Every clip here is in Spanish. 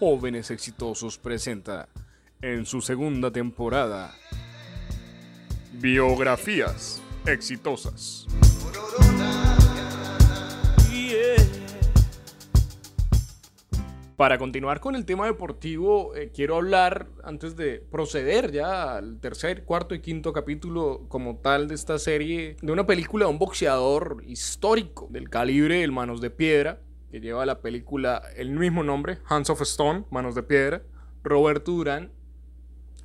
Jóvenes Exitosos presenta en su segunda temporada Biografías Exitosas. Para continuar con el tema deportivo, eh, quiero hablar, antes de proceder ya al tercer, cuarto y quinto capítulo como tal de esta serie, de una película de un boxeador histórico del calibre del Manos de Piedra, que lleva la película el mismo nombre, Hands of Stone, Manos de Piedra, Roberto Durán,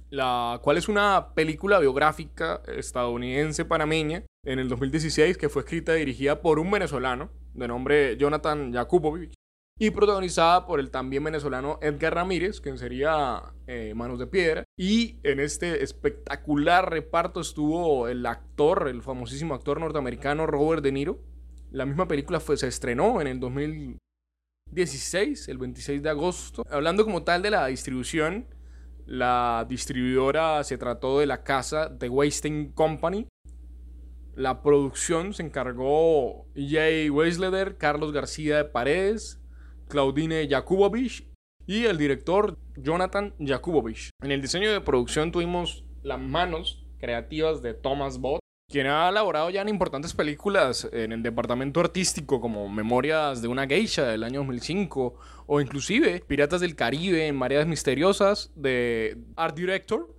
la cual es una película biográfica estadounidense panameña en el 2016 que fue escrita y dirigida por un venezolano de nombre Jonathan Jakubowicz y protagonizada por el también venezolano Edgar Ramírez, quien sería eh, Manos de Piedra. Y en este espectacular reparto estuvo el actor, el famosísimo actor norteamericano Robert De Niro. La misma película fue, se estrenó en el 2016, el 26 de agosto. Hablando como tal de la distribución, la distribuidora se trató de la casa The Wasting Company. La producción se encargó Jay Weisleder, Carlos García de Paredes, Claudine Jakubowicz y el director Jonathan Jakubowicz. En el diseño de producción tuvimos las manos creativas de Thomas Bott, quien ha elaborado ya en importantes películas en el departamento artístico como Memorias de una Geisha del año 2005 o inclusive Piratas del Caribe en Mareas Misteriosas de Art Director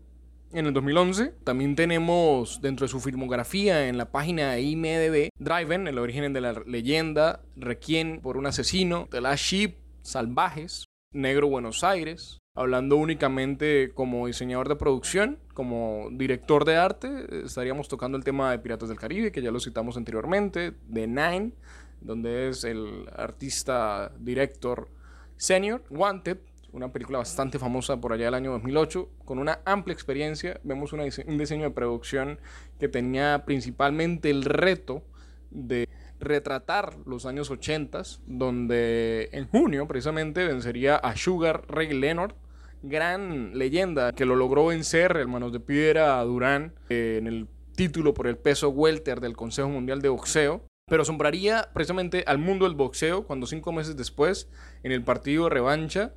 en el 2011. También tenemos dentro de su filmografía en la página de IMDb Driven, el origen de la leyenda, Requiem por un asesino, The Last Sheep, Salvajes, Negro Buenos Aires. Hablando únicamente como diseñador de producción, como director de arte, estaríamos tocando el tema de Piratas del Caribe, que ya lo citamos anteriormente, de Nine, donde es el artista director senior, Wanted, una película bastante famosa por allá del año 2008, con una amplia experiencia. Vemos un diseño de producción que tenía principalmente el reto de retratar los años 80, donde en junio precisamente vencería a Sugar Ray Leonard, gran leyenda que lo logró vencer, hermanos de piedra, Durán, eh, en el título por el peso welter del Consejo Mundial de Boxeo pero asombraría precisamente al mundo del boxeo cuando cinco meses después, en el partido de revancha,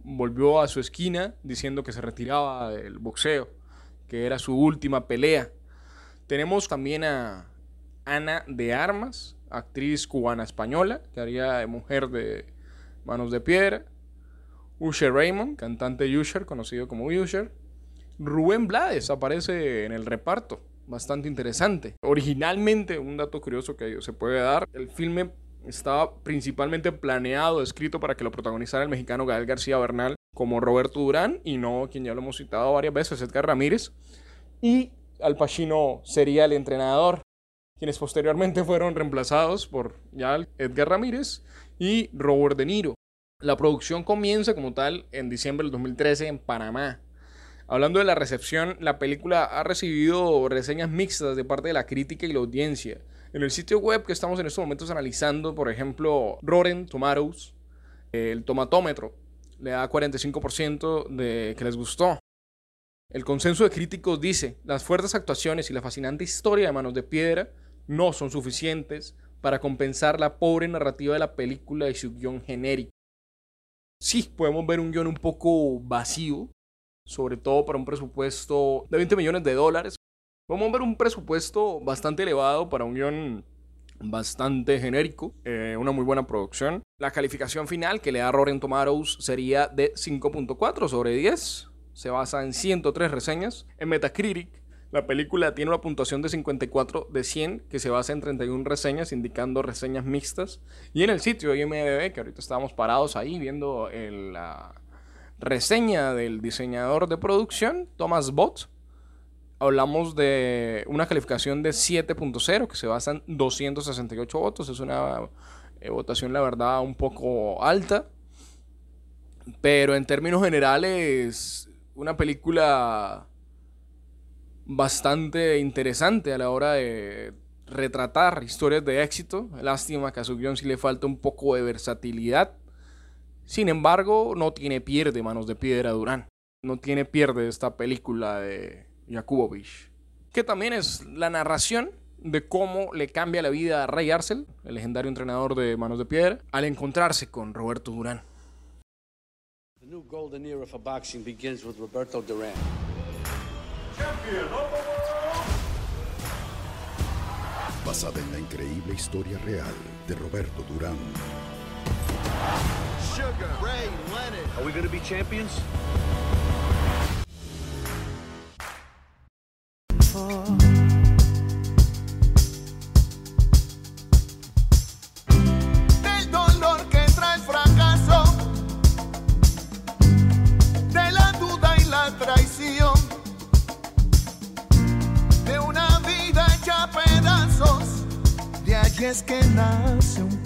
volvió a su esquina diciendo que se retiraba del boxeo, que era su última pelea. Tenemos también a Ana de Armas, actriz cubana-española, que haría de mujer de Manos de Piedra. Usher Raymond, cantante Usher, conocido como Usher. Rubén Blades aparece en el reparto, bastante interesante. Originalmente, un dato curioso que se puede dar, el filme estaba principalmente planeado, escrito para que lo protagonizara el mexicano Gael García Bernal como Roberto Durán y no quien ya lo hemos citado varias veces, Edgar Ramírez. Y Al Pacino sería el entrenador, quienes posteriormente fueron reemplazados por Edgar Ramírez y Robert De Niro. La producción comienza como tal en diciembre del 2013 en Panamá. Hablando de la recepción, la película ha recibido reseñas mixtas de parte de la crítica y la audiencia. En el sitio web que estamos en estos momentos analizando, por ejemplo, Rotten Tomatoes, el tomatómetro, le da 45% de que les gustó. El consenso de críticos dice, las fuertes actuaciones y la fascinante historia de Manos de Piedra no son suficientes para compensar la pobre narrativa de la película y su guion genérico. Sí, podemos ver un guion un poco vacío, sobre todo para un presupuesto de 20 millones de dólares, a ver un presupuesto bastante elevado para un guion bastante genérico, eh, una muy buena producción. La calificación final que le da Rotten Tomatoes sería de 5.4 sobre 10. Se basa en 103 reseñas. En Metacritic, la película tiene una puntuación de 54 de 100 que se basa en 31 reseñas, indicando reseñas mixtas. Y en el sitio IMDb, que ahorita estábamos parados ahí viendo la reseña del diseñador de producción, Thomas Bott, hablamos de una calificación de 7.0 que se basa en 268 votos. Es una eh, votación, la verdad, un poco alta. Pero en términos generales, una película bastante interesante a la hora de retratar historias de éxito. Lástima que a su guion sí le falta un poco de versatilidad. Sin embargo, no tiene pierde Manos de Piedra Durán. No tiene pierde esta película de Jakubowicz, que también es la narración de cómo le cambia la vida a Ray Arcel, el legendario entrenador de Manos de Piedra, al encontrarse con Roberto Durán. The new era for boxing begins with Roberto Duran. Basada en la increíble historia real de Roberto Durán. Sugar Ray Leonard. Are we going to be champions? Allí es que nace un